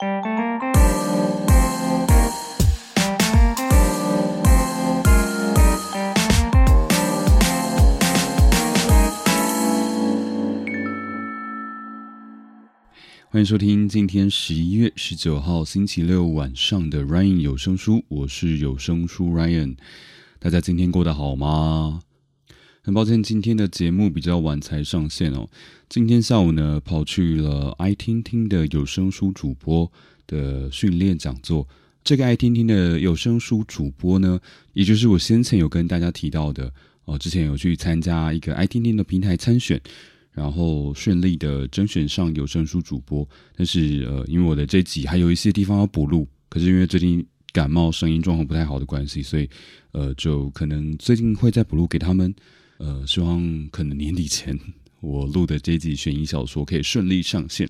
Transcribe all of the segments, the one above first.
欢迎收听今天十一月十九号星期六晚上的 Ryan 有声书，我是有声书 Ryan。大家今天过得好吗？很抱歉，今天的节目比较晚才上线哦。今天下午呢，跑去了爱听听的有声书主播的训练讲座。这个爱听听的有声书主播呢，也就是我先前有跟大家提到的哦，之前有去参加一个爱听听的平台参选。然后顺利的甄选上有声书主播，但是呃，因为我的这集还有一些地方要补录，可是因为最近感冒，声音状况不太好的关系，所以呃，就可能最近会再补录给他们。呃，希望可能年底前我录的这集悬疑小说可以顺利上线。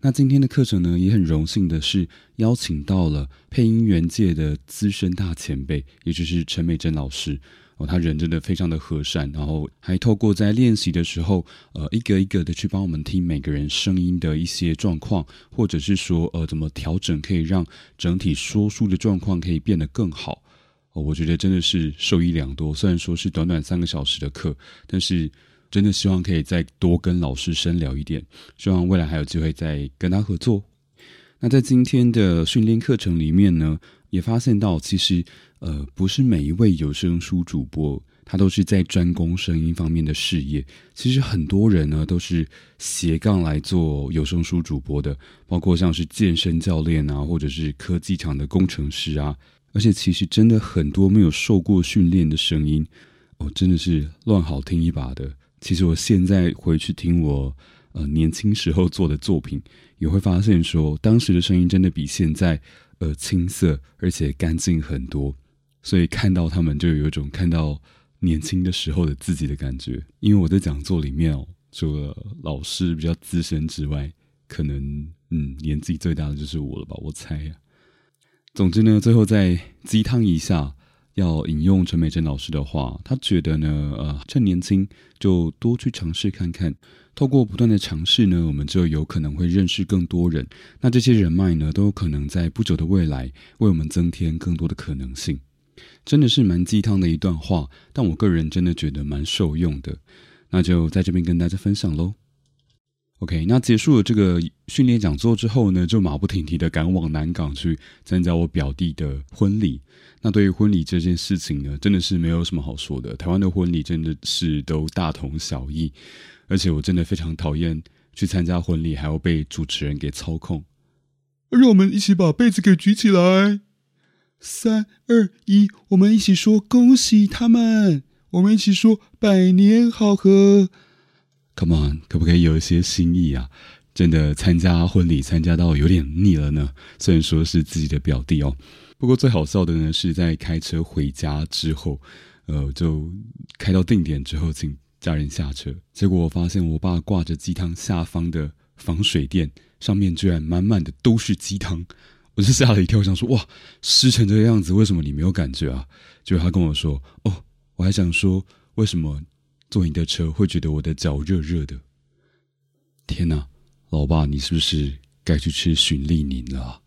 那今天的课程呢，也很荣幸的是邀请到了配音员界的资深大前辈，也就是陈美珍老师。哦他人真的非常的和善，然后还透过在练习的时候，呃，一个一个的去帮我们听每个人声音的一些状况，或者是说，呃，怎么调整可以让整体说书的状况可以变得更好。哦，我觉得真的是受益良多。虽然说是短短三个小时的课，但是真的希望可以再多跟老师深聊一点，希望未来还有机会再跟他合作。那在今天的训练课程里面呢，也发现到其实。呃，不是每一位有声书主播，他都是在专攻声音方面的事业。其实很多人呢，都是斜杠来做有声书主播的，包括像是健身教练啊，或者是科技厂的工程师啊。而且其实真的很多没有受过训练的声音，哦，真的是乱好听一把的。其实我现在回去听我呃年轻时候做的作品，也会发现说，当时的声音真的比现在呃青涩，而且干净很多。所以看到他们，就有一种看到年轻的时候的自己的感觉。因为我在讲座里面哦，除了老师比较资深之外，可能嗯年纪最大的就是我了吧，我猜呀。总之呢，最后再鸡汤一下，要引用陈美珍老师的话，他觉得呢，呃，趁年轻就多去尝试看看，透过不断的尝试呢，我们就有可能会认识更多人。那这些人脉呢，都有可能在不久的未来为我们增添更多的可能性。真的是蛮鸡汤的一段话，但我个人真的觉得蛮受用的，那就在这边跟大家分享喽。OK，那结束了这个训练讲座之后呢，就马不停蹄的赶往南港去参加我表弟的婚礼。那对于婚礼这件事情呢，真的是没有什么好说的。台湾的婚礼真的是都大同小异，而且我真的非常讨厌去参加婚礼还要被主持人给操控。让我们一起把被子给举起来。三二一，我们一起说恭喜他们！我们一起说百年好合。Come on，可不可以有一些新意啊？真的参加婚礼参加到有点腻了呢。虽然说是自己的表弟哦，不过最好笑的呢是在开车回家之后，呃，就开到定点之后，请家人下车，结果我发现我爸挂着鸡汤下方的防水垫上面居然满满的都是鸡汤。我就吓了一跳，想说哇，湿成这个样子，为什么你没有感觉啊？结果他跟我说，哦，我还想说，为什么坐你的车会觉得我的脚热热的？天哪，老爸，你是不是该去吃循利宁了？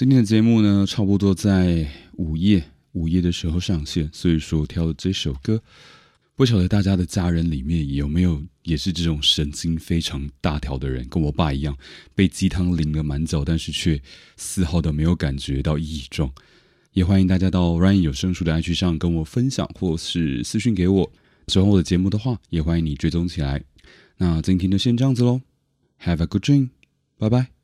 今天的节目呢，差不多在午夜午夜的时候上线，所以说我挑了这首歌。不晓得大家的家人里面有没有也是这种神经非常大条的人，跟我爸一样，被鸡汤淋了满脚，但是却丝毫的没有感觉到异状。也欢迎大家到 Ryan 有声书的 IG 上跟我分享，或是私讯给我。喜欢我的节目的话，也欢迎你追踪起来。那今天就先这样子喽，Have a good dream，拜拜。